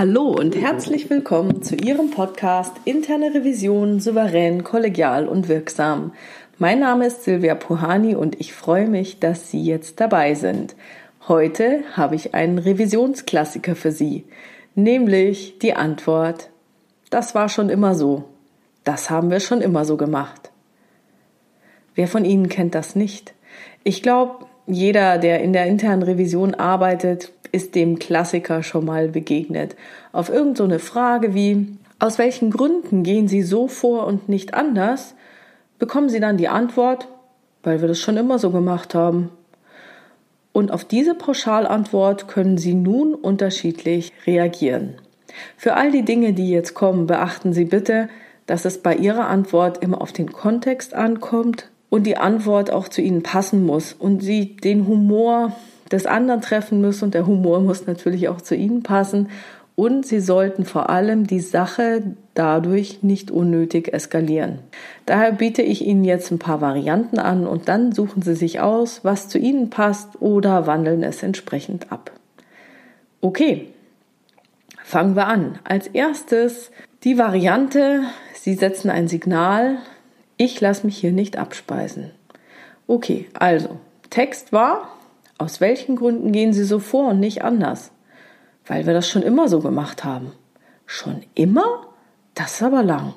Hallo und herzlich willkommen zu Ihrem Podcast Interne Revision souverän, kollegial und wirksam. Mein Name ist Silvia Puhani und ich freue mich, dass Sie jetzt dabei sind. Heute habe ich einen Revisionsklassiker für Sie, nämlich die Antwort, das war schon immer so. Das haben wir schon immer so gemacht. Wer von Ihnen kennt das nicht? Ich glaube, jeder, der in der internen Revision arbeitet, ist dem Klassiker schon mal begegnet. Auf irgendeine so Frage wie, aus welchen Gründen gehen Sie so vor und nicht anders, bekommen Sie dann die Antwort, weil wir das schon immer so gemacht haben. Und auf diese Pauschalantwort können Sie nun unterschiedlich reagieren. Für all die Dinge, die jetzt kommen, beachten Sie bitte, dass es bei Ihrer Antwort immer auf den Kontext ankommt und die Antwort auch zu Ihnen passen muss und Sie den Humor des anderen treffen müssen und der Humor muss natürlich auch zu ihnen passen und sie sollten vor allem die Sache dadurch nicht unnötig eskalieren. Daher biete ich Ihnen jetzt ein paar Varianten an und dann suchen Sie sich aus, was zu Ihnen passt oder wandeln es entsprechend ab. Okay, fangen wir an. Als erstes die Variante, Sie setzen ein Signal, ich lasse mich hier nicht abspeisen. Okay, also Text war, aus welchen Gründen gehen Sie so vor und nicht anders? Weil wir das schon immer so gemacht haben. Schon immer? Das ist aber lang.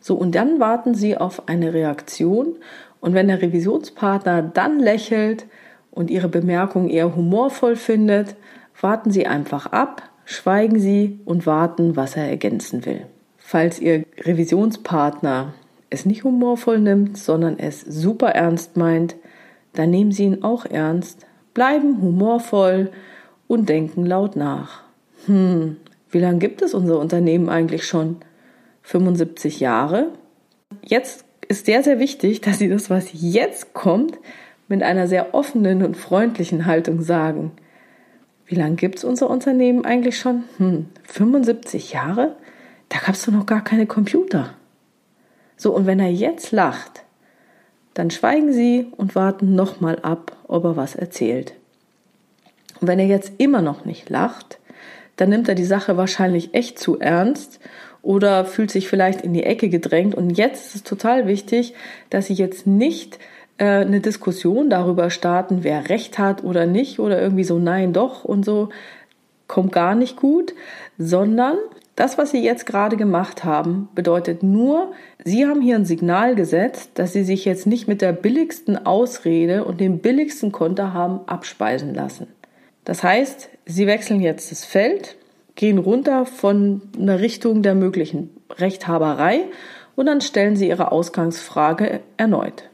So, und dann warten Sie auf eine Reaktion und wenn der Revisionspartner dann lächelt und Ihre Bemerkung eher humorvoll findet, warten Sie einfach ab, schweigen Sie und warten, was er ergänzen will. Falls Ihr Revisionspartner es nicht humorvoll nimmt, sondern es super ernst meint, dann nehmen Sie ihn auch ernst, bleiben humorvoll und denken laut nach. Hm, wie lange gibt es unser Unternehmen eigentlich schon? 75 Jahre? Jetzt ist sehr, sehr wichtig, dass Sie das, was jetzt kommt, mit einer sehr offenen und freundlichen Haltung sagen. Wie lange gibt es unser Unternehmen eigentlich schon? Hm, 75 Jahre? Da gab es doch noch gar keine Computer. So, und wenn er jetzt lacht, dann schweigen Sie und warten nochmal ab, ob er was erzählt. Und wenn er jetzt immer noch nicht lacht, dann nimmt er die Sache wahrscheinlich echt zu ernst oder fühlt sich vielleicht in die Ecke gedrängt. Und jetzt ist es total wichtig, dass Sie jetzt nicht äh, eine Diskussion darüber starten, wer recht hat oder nicht oder irgendwie so nein doch und so kommt gar nicht gut, sondern das, was Sie jetzt gerade gemacht haben, bedeutet nur, Sie haben hier ein Signal gesetzt, dass Sie sich jetzt nicht mit der billigsten Ausrede und dem billigsten Konter haben abspeisen lassen. Das heißt, Sie wechseln jetzt das Feld, gehen runter von einer Richtung der möglichen Rechthaberei und dann stellen Sie Ihre Ausgangsfrage erneut.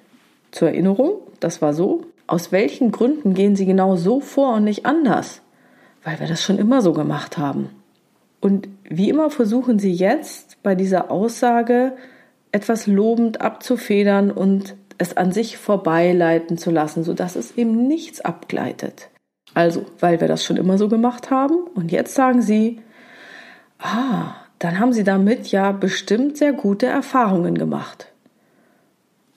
Zur Erinnerung, das war so. Aus welchen Gründen gehen Sie genau so vor und nicht anders? Weil wir das schon immer so gemacht haben. Und wie immer versuchen Sie jetzt bei dieser Aussage etwas lobend abzufedern und es an sich vorbeileiten zu lassen, sodass es eben nichts abgleitet. Also, weil wir das schon immer so gemacht haben und jetzt sagen Sie, ah, dann haben Sie damit ja bestimmt sehr gute Erfahrungen gemacht.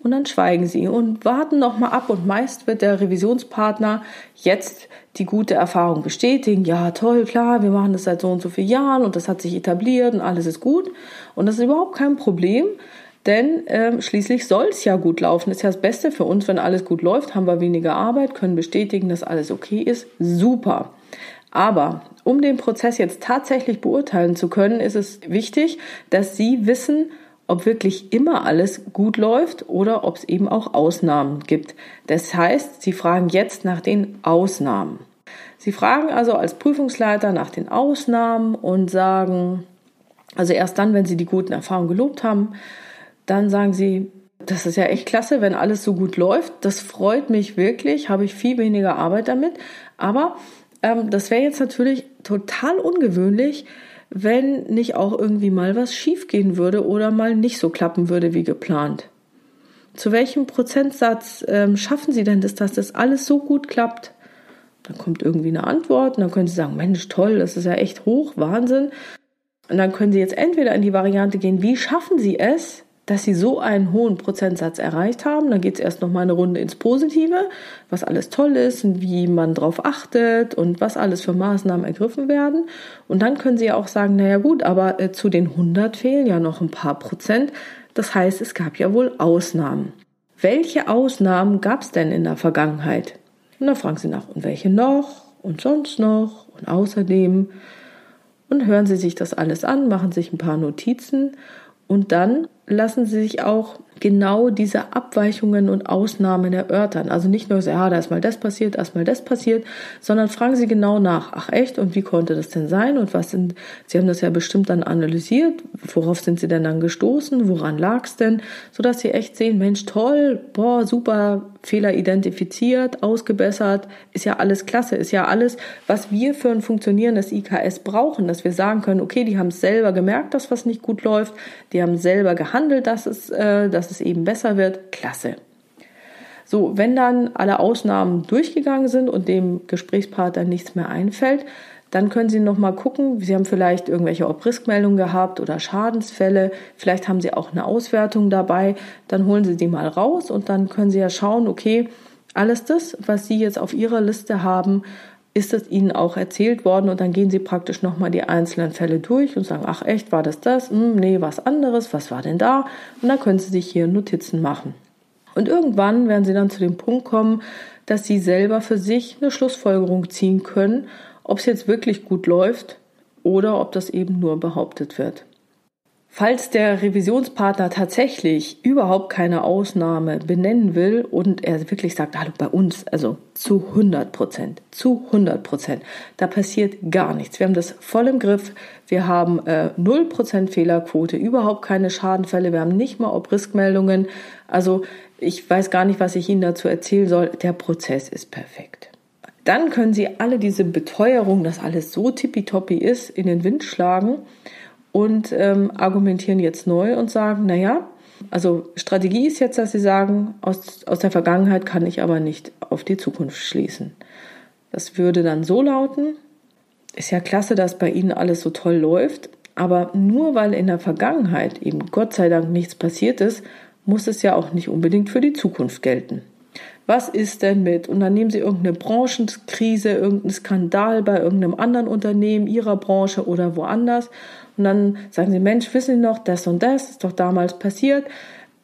Und dann schweigen sie und warten nochmal ab und meist wird der Revisionspartner jetzt die gute Erfahrung bestätigen. Ja, toll, klar, wir machen das seit so und so vielen Jahren und das hat sich etabliert und alles ist gut. Und das ist überhaupt kein Problem, denn äh, schließlich soll es ja gut laufen. Ist ja das Beste für uns, wenn alles gut läuft, haben wir weniger Arbeit, können bestätigen, dass alles okay ist. Super. Aber um den Prozess jetzt tatsächlich beurteilen zu können, ist es wichtig, dass Sie wissen, ob wirklich immer alles gut läuft oder ob es eben auch Ausnahmen gibt. Das heißt, Sie fragen jetzt nach den Ausnahmen. Sie fragen also als Prüfungsleiter nach den Ausnahmen und sagen, also erst dann, wenn Sie die guten Erfahrungen gelobt haben, dann sagen Sie, das ist ja echt klasse, wenn alles so gut läuft. Das freut mich wirklich, habe ich viel weniger Arbeit damit. Aber ähm, das wäre jetzt natürlich total ungewöhnlich, wenn nicht auch irgendwie mal was schiefgehen würde oder mal nicht so klappen würde wie geplant. Zu welchem Prozentsatz ähm, schaffen Sie denn das, dass das alles so gut klappt? Dann kommt irgendwie eine Antwort und dann können Sie sagen, Mensch, toll, das ist ja echt hoch, Wahnsinn. Und dann können Sie jetzt entweder in die Variante gehen, wie schaffen Sie es, dass sie so einen hohen Prozentsatz erreicht haben. Dann geht es erst noch mal eine Runde ins Positive, was alles toll ist und wie man darauf achtet und was alles für Maßnahmen ergriffen werden. Und dann können sie ja auch sagen, naja gut, aber äh, zu den 100 fehlen ja noch ein paar Prozent. Das heißt, es gab ja wohl Ausnahmen. Welche Ausnahmen gab es denn in der Vergangenheit? Und dann fragen sie nach, und welche noch? Und sonst noch? Und außerdem? Und hören sie sich das alles an, machen sich ein paar Notizen und dann lassen sie sich auch genau diese Abweichungen und Ausnahmen erörtern. Also nicht nur so, ja, da ist mal das passiert, erst mal das passiert, sondern fragen sie genau nach. Ach echt? Und wie konnte das denn sein? Und was sind, sie haben das ja bestimmt dann analysiert. Worauf sind sie denn dann gestoßen? Woran lag es denn? Sodass sie echt sehen, Mensch, toll, boah, super, Fehler identifiziert, ausgebessert, ist ja alles klasse, ist ja alles, was wir für ein funktionierendes IKS brauchen, dass wir sagen können, okay, die haben es selber gemerkt, dass was nicht gut läuft, die haben selber gehandelt, dass es, äh, dass es eben besser wird, klasse. So, wenn dann alle Ausnahmen durchgegangen sind und dem Gesprächspartner nichts mehr einfällt, dann können Sie noch mal gucken. Sie haben vielleicht irgendwelche Obriskmeldungen gehabt oder Schadensfälle. Vielleicht haben Sie auch eine Auswertung dabei. Dann holen Sie die mal raus und dann können Sie ja schauen, okay, alles das, was Sie jetzt auf Ihrer Liste haben, ist es Ihnen auch erzählt worden und dann gehen Sie praktisch nochmal die einzelnen Fälle durch und sagen, ach echt, war das das? Hm, nee, was anderes, was war denn da? Und dann können Sie sich hier Notizen machen. Und irgendwann werden Sie dann zu dem Punkt kommen, dass Sie selber für sich eine Schlussfolgerung ziehen können ob es jetzt wirklich gut läuft oder ob das eben nur behauptet wird. Falls der Revisionspartner tatsächlich überhaupt keine Ausnahme benennen will und er wirklich sagt, hallo, bei uns, also zu 100 Prozent, zu 100 Prozent, da passiert gar nichts. Wir haben das voll im Griff. Wir haben äh, 0 Prozent Fehlerquote, überhaupt keine Schadenfälle. Wir haben nicht mal Obriskmeldungen. Also ich weiß gar nicht, was ich Ihnen dazu erzählen soll. Der Prozess ist perfekt. Dann können Sie alle diese Beteuerung, dass alles so tippitoppi ist, in den Wind schlagen und ähm, argumentieren jetzt neu und sagen, naja, also Strategie ist jetzt, dass Sie sagen, aus, aus der Vergangenheit kann ich aber nicht auf die Zukunft schließen. Das würde dann so lauten, ist ja klasse, dass bei Ihnen alles so toll läuft, aber nur weil in der Vergangenheit eben Gott sei Dank nichts passiert ist, muss es ja auch nicht unbedingt für die Zukunft gelten. Was ist denn mit? Und dann nehmen Sie irgendeine Branchenkrise, irgendeinen Skandal bei irgendeinem anderen Unternehmen, Ihrer Branche oder woanders. Und dann sagen Sie, Mensch, wissen Sie noch, das und das ist doch damals passiert.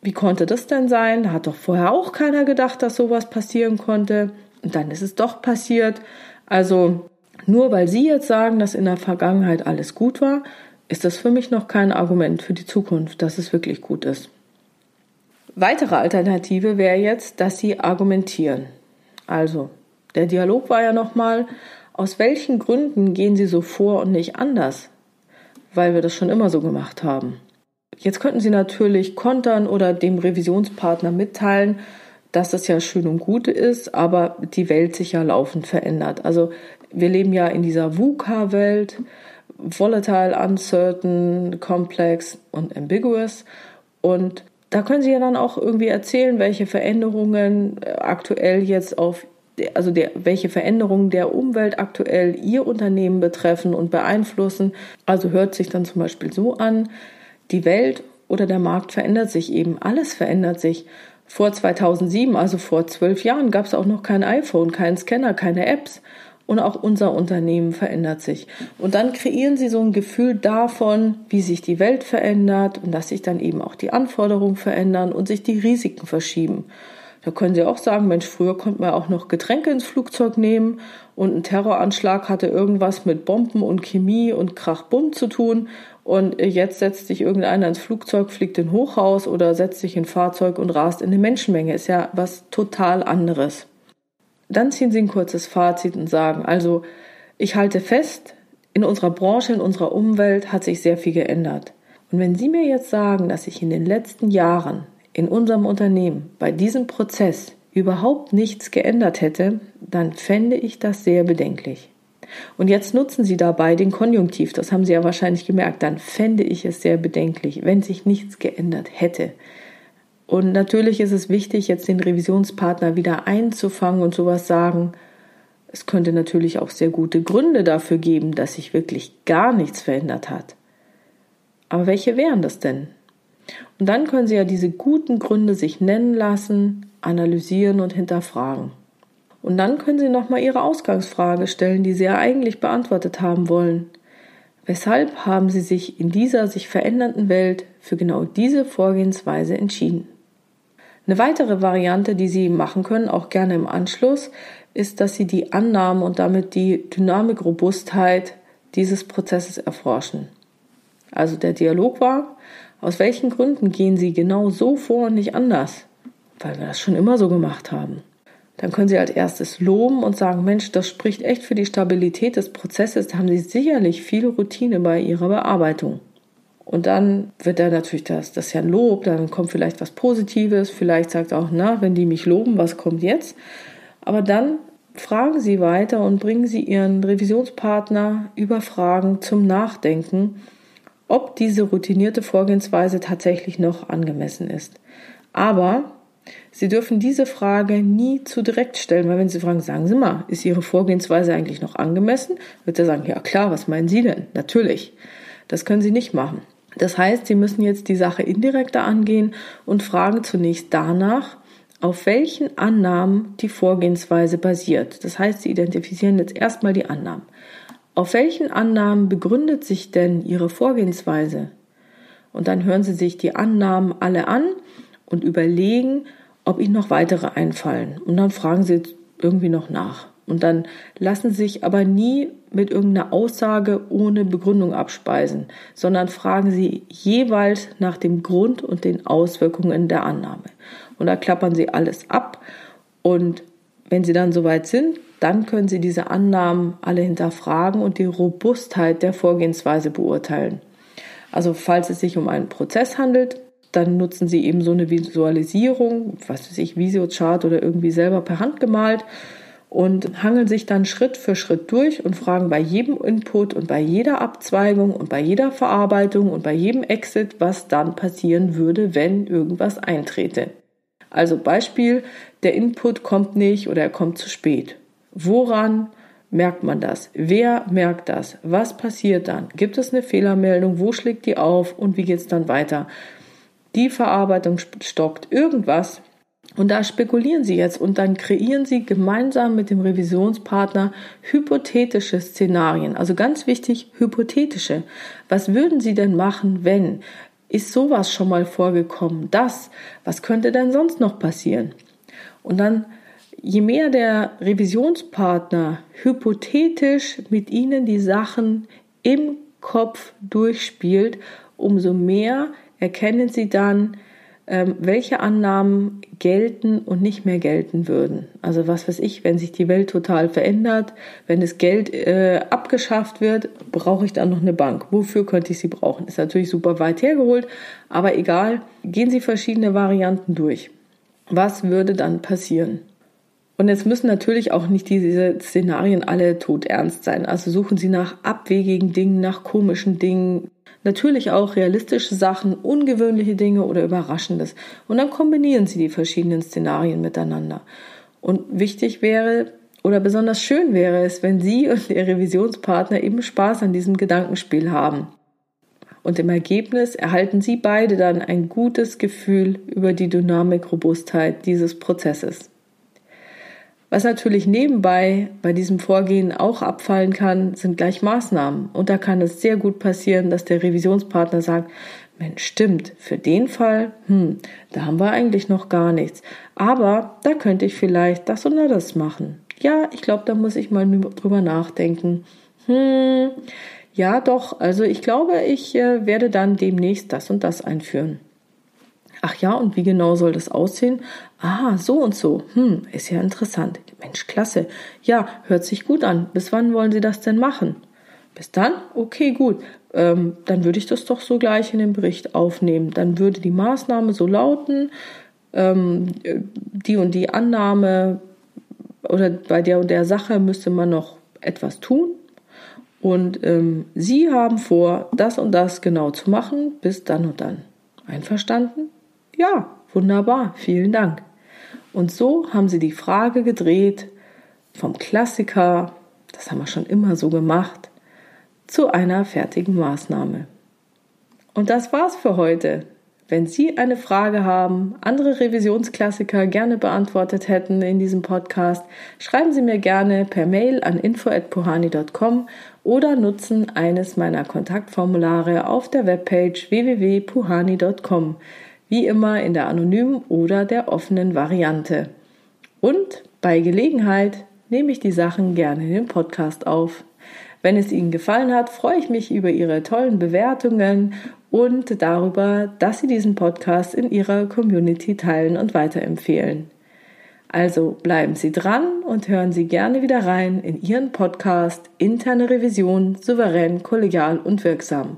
Wie konnte das denn sein? Da hat doch vorher auch keiner gedacht, dass sowas passieren konnte. Und dann ist es doch passiert. Also nur weil Sie jetzt sagen, dass in der Vergangenheit alles gut war, ist das für mich noch kein Argument für die Zukunft, dass es wirklich gut ist. Weitere Alternative wäre jetzt, dass sie argumentieren. Also, der Dialog war ja nochmal, aus welchen Gründen gehen Sie so vor und nicht anders? Weil wir das schon immer so gemacht haben. Jetzt könnten Sie natürlich kontern oder dem Revisionspartner mitteilen, dass das ja schön und gut ist, aber die Welt sich ja laufend verändert. Also wir leben ja in dieser VUCA-Welt, volatile, uncertain, complex und ambiguous. Und da können Sie ja dann auch irgendwie erzählen, welche Veränderungen äh, aktuell jetzt auf, also der, welche Veränderungen der Umwelt aktuell Ihr Unternehmen betreffen und beeinflussen. Also hört sich dann zum Beispiel so an, die Welt oder der Markt verändert sich eben, alles verändert sich. Vor 2007, also vor zwölf Jahren, gab es auch noch kein iPhone, keinen Scanner, keine Apps und auch unser Unternehmen verändert sich. Und dann kreieren sie so ein Gefühl davon, wie sich die Welt verändert und dass sich dann eben auch die Anforderungen verändern und sich die Risiken verschieben. Da können Sie auch sagen, Mensch, früher konnte man auch noch Getränke ins Flugzeug nehmen und ein Terroranschlag hatte irgendwas mit Bomben und Chemie und Krachbumm zu tun und jetzt setzt sich irgendeiner ins Flugzeug, fliegt in Hochhaus oder setzt sich in Fahrzeug und rast in eine Menschenmenge. Ist ja was total anderes. Dann ziehen Sie ein kurzes Fazit und sagen, also ich halte fest, in unserer Branche, in unserer Umwelt hat sich sehr viel geändert. Und wenn Sie mir jetzt sagen, dass sich in den letzten Jahren in unserem Unternehmen bei diesem Prozess überhaupt nichts geändert hätte, dann fände ich das sehr bedenklich. Und jetzt nutzen Sie dabei den Konjunktiv, das haben Sie ja wahrscheinlich gemerkt, dann fände ich es sehr bedenklich, wenn sich nichts geändert hätte. Und natürlich ist es wichtig, jetzt den Revisionspartner wieder einzufangen und sowas sagen. Es könnte natürlich auch sehr gute Gründe dafür geben, dass sich wirklich gar nichts verändert hat. Aber welche wären das denn? Und dann können Sie ja diese guten Gründe sich nennen lassen, analysieren und hinterfragen. Und dann können Sie nochmal Ihre Ausgangsfrage stellen, die Sie ja eigentlich beantwortet haben wollen. Weshalb haben Sie sich in dieser sich verändernden Welt für genau diese Vorgehensweise entschieden? Eine weitere Variante, die Sie machen können, auch gerne im Anschluss, ist, dass Sie die Annahme und damit die Dynamik-Robustheit dieses Prozesses erforschen. Also der Dialog war, aus welchen Gründen gehen Sie genau so vor und nicht anders? Weil wir das schon immer so gemacht haben. Dann können Sie als erstes loben und sagen, Mensch, das spricht echt für die Stabilität des Prozesses. Da haben Sie sicherlich viel Routine bei Ihrer Bearbeitung. Und dann wird er natürlich das, das ist ja ein Lob, dann kommt vielleicht was Positives, vielleicht sagt er auch, na, wenn die mich loben, was kommt jetzt? Aber dann fragen Sie weiter und bringen Sie Ihren Revisionspartner über Fragen zum Nachdenken, ob diese routinierte Vorgehensweise tatsächlich noch angemessen ist. Aber Sie dürfen diese Frage nie zu direkt stellen, weil wenn Sie fragen, sagen Sie mal, ist Ihre Vorgehensweise eigentlich noch angemessen? Wird er sagen, ja klar, was meinen Sie denn? Natürlich. Das können Sie nicht machen. Das heißt, Sie müssen jetzt die Sache indirekter angehen und fragen zunächst danach, auf welchen Annahmen die Vorgehensweise basiert. Das heißt, Sie identifizieren jetzt erstmal die Annahmen. Auf welchen Annahmen begründet sich denn Ihre Vorgehensweise? Und dann hören Sie sich die Annahmen alle an und überlegen, ob Ihnen noch weitere einfallen. Und dann fragen Sie irgendwie noch nach. Und dann lassen Sie sich aber nie mit irgendeiner Aussage ohne Begründung abspeisen, sondern fragen Sie jeweils nach dem Grund und den Auswirkungen der Annahme. Und da klappern Sie alles ab. Und wenn Sie dann soweit sind, dann können Sie diese Annahmen alle hinterfragen und die Robustheit der Vorgehensweise beurteilen. Also falls es sich um einen Prozess handelt, dann nutzen Sie eben so eine Visualisierung, was weiß ich, Visiochart oder irgendwie selber per Hand gemalt und hangeln sich dann Schritt für Schritt durch und fragen bei jedem Input und bei jeder Abzweigung und bei jeder Verarbeitung und bei jedem Exit, was dann passieren würde, wenn irgendwas eintrete. Also Beispiel, der Input kommt nicht oder er kommt zu spät. Woran merkt man das? Wer merkt das? Was passiert dann? Gibt es eine Fehlermeldung? Wo schlägt die auf? Und wie geht es dann weiter? Die Verarbeitung stockt irgendwas und da spekulieren Sie jetzt und dann kreieren Sie gemeinsam mit dem Revisionspartner hypothetische Szenarien. Also ganz wichtig, hypothetische. Was würden Sie denn machen, wenn? Ist sowas schon mal vorgekommen? Das? Was könnte denn sonst noch passieren? Und dann, je mehr der Revisionspartner hypothetisch mit Ihnen die Sachen im Kopf durchspielt, umso mehr erkennen Sie dann, welche Annahmen gelten und nicht mehr gelten würden. Also was weiß ich, wenn sich die Welt total verändert, wenn das Geld äh, abgeschafft wird, brauche ich dann noch eine Bank. Wofür könnte ich sie brauchen? Ist natürlich super weit hergeholt, aber egal, gehen Sie verschiedene Varianten durch. Was würde dann passieren? Und jetzt müssen natürlich auch nicht diese Szenarien alle todernst sein. Also suchen Sie nach abwegigen Dingen, nach komischen Dingen, Natürlich auch realistische Sachen, ungewöhnliche Dinge oder Überraschendes. Und dann kombinieren Sie die verschiedenen Szenarien miteinander. Und wichtig wäre oder besonders schön wäre es, wenn Sie und Ihr Revisionspartner eben Spaß an diesem Gedankenspiel haben. Und im Ergebnis erhalten Sie beide dann ein gutes Gefühl über die Dynamik, Robustheit dieses Prozesses. Was natürlich nebenbei bei diesem Vorgehen auch abfallen kann, sind gleich Maßnahmen. Und da kann es sehr gut passieren, dass der Revisionspartner sagt, Mensch, stimmt, für den Fall, hm, da haben wir eigentlich noch gar nichts. Aber da könnte ich vielleicht das oder das machen. Ja, ich glaube, da muss ich mal drüber nachdenken. Hm, ja, doch, also ich glaube, ich äh, werde dann demnächst das und das einführen. Ach ja, und wie genau soll das aussehen? Ah, so und so. Hm, ist ja interessant. Mensch, klasse. Ja, hört sich gut an. Bis wann wollen Sie das denn machen? Bis dann? Okay, gut. Ähm, dann würde ich das doch so gleich in den Bericht aufnehmen. Dann würde die Maßnahme so lauten, ähm, die und die Annahme oder bei der und der Sache müsste man noch etwas tun. Und ähm, Sie haben vor, das und das genau zu machen, bis dann und dann. Einverstanden? Ja, wunderbar, vielen Dank. Und so haben sie die Frage gedreht vom Klassiker, das haben wir schon immer so gemacht, zu einer fertigen Maßnahme. Und das war's für heute. Wenn Sie eine Frage haben, andere Revisionsklassiker gerne beantwortet hätten in diesem Podcast, schreiben Sie mir gerne per Mail an info@puhani.com oder nutzen eines meiner Kontaktformulare auf der Webpage www.puhani.com, wie immer in der anonymen oder der offenen Variante. Und bei Gelegenheit nehme ich die Sachen gerne in den Podcast auf. Wenn es Ihnen gefallen hat, freue ich mich über Ihre tollen Bewertungen und darüber, dass Sie diesen Podcast in Ihrer Community teilen und weiterempfehlen. Also bleiben Sie dran und hören Sie gerne wieder rein in Ihren Podcast Interne Revision souverän, kollegial und wirksam.